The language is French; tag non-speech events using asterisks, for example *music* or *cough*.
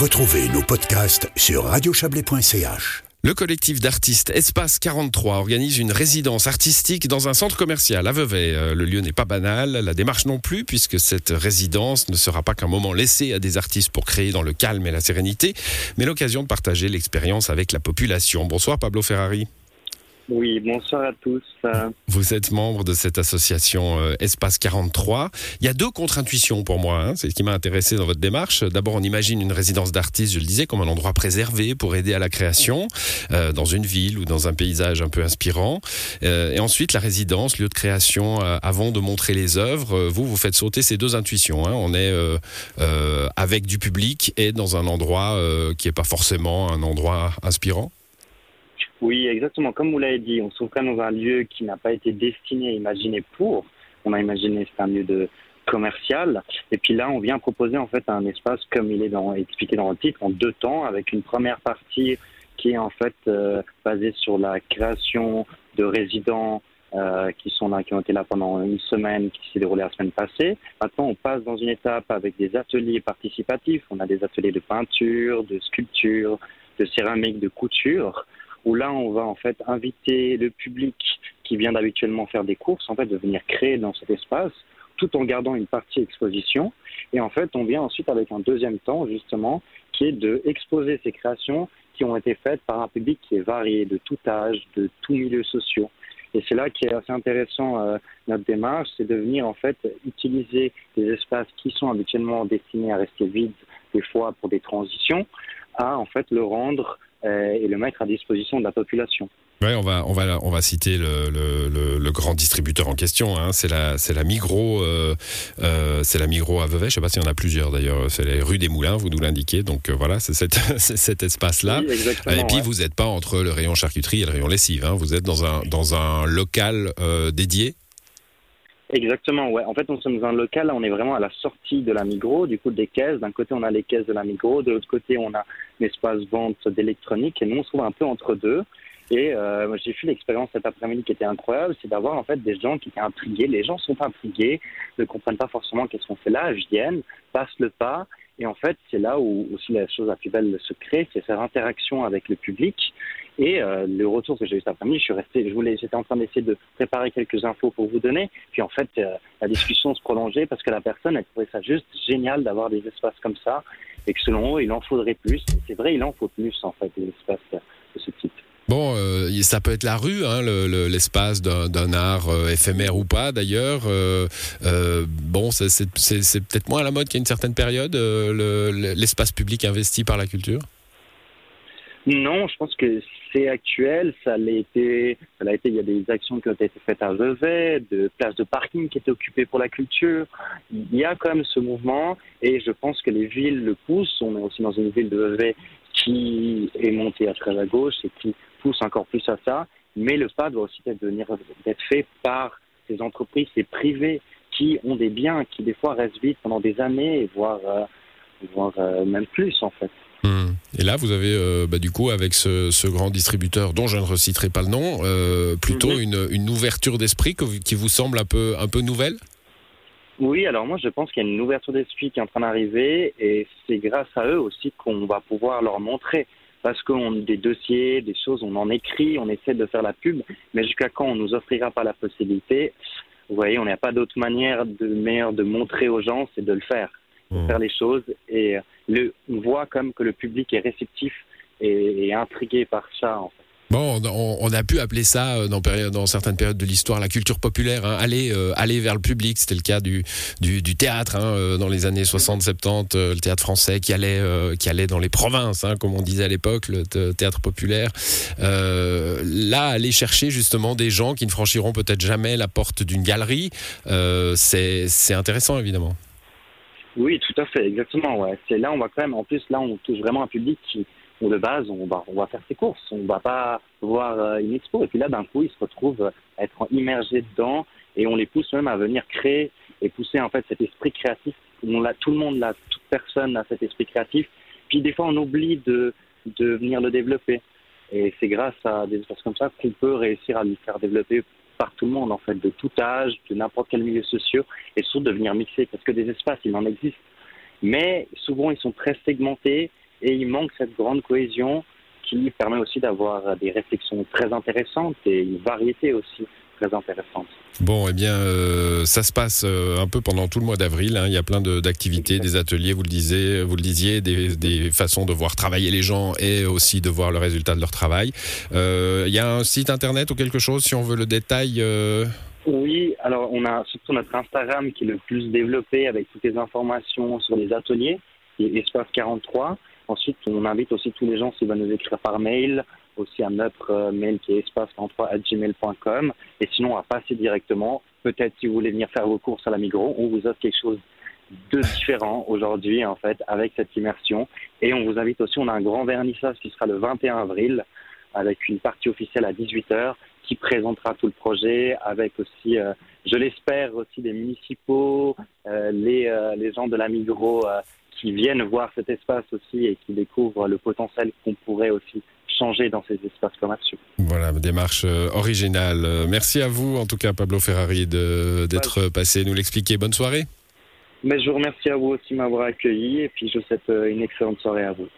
Retrouvez nos podcasts sur radiochablais.ch. Le collectif d'artistes Espace 43 organise une résidence artistique dans un centre commercial à Vevey. Euh, Le lieu n'est pas banal, la démarche non plus, puisque cette résidence ne sera pas qu'un moment laissé à des artistes pour créer dans le calme et la sérénité, mais l'occasion de partager l'expérience avec la population. Bonsoir Pablo Ferrari. Oui, bonsoir à tous. Vous êtes membre de cette association euh, Espace 43. Il y a deux contre-intuitions pour moi. hein. C'est ce qui m'a intéressé dans votre démarche. D'abord, on imagine une résidence d'artiste, je le disais, comme un endroit préservé pour aider à la création euh, dans une ville ou dans un paysage un peu inspirant. Euh, et ensuite, la résidence, lieu de création avant de montrer les œuvres. Vous, vous faites sauter ces deux intuitions. hein. On est avec du public et dans un endroit qui n'est pas forcément un endroit inspirant. Oui, exactement. Comme vous l'avez dit, on se trouve quand même dans un lieu qui n'a pas été destiné, imaginé pour. On a imaginé c'est un lieu de commercial. Et puis là, on vient proposer en fait un espace comme il est dans, expliqué dans le titre, en deux temps, avec une première partie qui est en fait euh, basée sur la création de résidents euh, qui sont là, qui ont été là pendant une semaine, qui s'est déroulée la semaine passée. Maintenant, on passe dans une étape avec des ateliers participatifs. On a des ateliers de peinture, de sculpture, de céramique, de couture, où là, on va en fait inviter le public qui vient d'habituellement faire des courses, en fait, de venir créer dans cet espace, tout en gardant une partie exposition. Et en fait, on vient ensuite avec un deuxième temps, justement, qui est de exposer ces créations qui ont été faites par un public qui est varié, de tout âge, de tous milieux sociaux. Et c'est là qui est assez intéressant euh, notre démarche, c'est de venir en fait utiliser des espaces qui sont habituellement destinés à rester vides des fois pour des transitions, à en fait le rendre et le mettre à disposition de la population. Ouais, on va, on va, on va citer le, le, le, le grand distributeur en question. Hein. C'est la, c'est la Migros, euh, euh, c'est la Migros à Vevey. Je sais pas s'il y en a plusieurs d'ailleurs. C'est les rues des Moulins, vous nous l'indiquez. Donc euh, voilà, c'est *laughs* cet espace-là. Oui, exactement, et puis ouais. vous n'êtes pas entre le rayon charcuterie et le rayon lessive. Hein. Vous êtes dans un, dans un local euh, dédié. Exactement, ouais. En fait, nous sommes dans un local, on est vraiment à la sortie de la Migros, du coup des caisses. D'un côté, on a les caisses de la Migros, de l'autre côté, on a l'espace vente d'électronique, et nous, on se trouve un peu entre deux. Et euh, j'ai fait l'expérience cet après-midi qui était incroyable, c'est d'avoir en fait des gens qui étaient intrigués. Les gens sont intrigués, ne comprennent pas forcément qu'est-ce qu'on fait là, viennent, passent le pas. Et en fait, c'est là où aussi la chose la plus belle se crée, c'est cette interaction avec le public. Et euh, le retour que j'ai eu cet après-midi, je suis resté, je voulais, j'étais en train d'essayer de préparer quelques infos pour vous donner. Puis en fait, euh, la discussion se prolongeait parce que la personne, elle trouvait ça juste génial d'avoir des espaces comme ça, et que selon eux, il en faudrait plus. C'est vrai, il en faut plus en fait des espaces de ce type. Bon, euh, ça peut être la rue, hein, le- le- l'espace d'un art euh, éphémère ou pas d'ailleurs. Euh, bon, c'est- peut-être moins à la mode a une certaine période, le- l'espace public investi par la culture? Non, je pense que c'est actuel. Ça l'a été. Il y a des actions qui ont été faites à Vevey, de places de parking qui étaient occupées pour la culture. Il y a quand même ce mouvement, et je pense que les villes le poussent. On est aussi dans une ville de Vevey qui est montée à très à gauche et qui pousse encore plus à ça. Mais le pas doit aussi être, fait par ces entreprises, ces privés qui ont des biens qui des fois restent vides pendant des années, voire, euh, euh, même plus en fait. Et là, vous avez euh, bah, du coup avec ce, ce grand distributeur dont je ne reciterai pas le nom, euh, plutôt une, une ouverture d'esprit qui vous semble un peu un peu nouvelle? Oui, alors moi je pense qu'il y a une ouverture d'esprit qui est en train d'arriver et c'est grâce à eux aussi qu'on va pouvoir leur montrer. Parce qu'on a des dossiers, des choses, on en écrit, on essaie de faire la pub, mais jusqu'à quand on nous offrira pas la possibilité? Vous voyez, on n'a pas d'autre manière de meilleure de montrer aux gens, c'est de le faire, de Mhm. faire les choses. Et euh, le, on voit comme que le public est réceptif et, et intrigué par ça. En fait. Bon, on, on a pu appeler ça euh, dans, période, dans certaines périodes de l'histoire la culture populaire, hein, aller, euh, aller vers le public. C'était le cas du, du, du théâtre hein, dans les années 60-70, euh, le théâtre français qui allait, euh, qui allait dans les provinces, hein, comme on disait à l'époque, le théâtre populaire. Euh, là, aller chercher justement des gens qui ne franchiront peut-être jamais la porte d'une galerie, c'est intéressant évidemment. Oui, tout à fait, exactement. Ouais. C'est là, on va quand même, en plus, là, on touche vraiment un public qui, bon, de base, on va, on va faire ses courses, on va pas voir euh, une expo. Et puis là, d'un coup, ils se retrouvent à être immergés dedans et on les pousse même à venir créer et pousser en fait cet esprit créatif. On l'a, tout le monde l'a, toute personne a cet esprit créatif. Puis des fois, on oublie de, de venir le développer. Et c'est grâce à des espaces comme ça qu'on peut réussir à le faire développer par tout le monde, en fait, de tout âge, de n'importe quel milieu social, et surtout de venir mixer, parce que des espaces, il en existe. Mais souvent, ils sont très segmentés, et il manque cette grande cohésion qui permet aussi d'avoir des réflexions très intéressantes et une variété aussi très intéressante. Bon, eh bien, euh, ça se passe euh, un peu pendant tout le mois d'avril. Hein. Il y a plein d'activités, des ateliers, vous le disiez, vous le disiez, des, des, façons de voir travailler les gens et aussi de voir le résultat de leur travail. Euh, il y a un site internet ou quelque chose si on veut le détail. Oui, alors on a surtout notre Instagram qui est le plus développé avec toutes les informations sur les ateliers, Espace 43. Ensuite, on invite aussi tous les gens s'ils veulent nous écrire par mail aussi à notre euh, mail qui est espace33@gmail.com. Et sinon, à passer directement. Peut-être si vous voulez venir faire vos courses à la Migros, on vous offre quelque chose de différent aujourd'hui en fait avec cette immersion. Et on vous invite aussi, on a un grand vernissage qui sera le 21 avril avec une partie officielle à 18h qui présentera tout le projet avec aussi, euh, je l'espère, aussi des municipaux, euh, les, les gens de la Migros qui viennent voir cet espace aussi et qui découvrent le potentiel qu'on pourrait aussi changer dans ces espaces commerciaux. Voilà, démarche euh, originale. Euh, merci à vous, en tout cas, Pablo Ferrari, d'être passé nous l'expliquer. Bonne soirée. Mais je vous remercie à vous aussi de m'avoir accueilli et puis je vous souhaite euh, une excellente soirée à vous.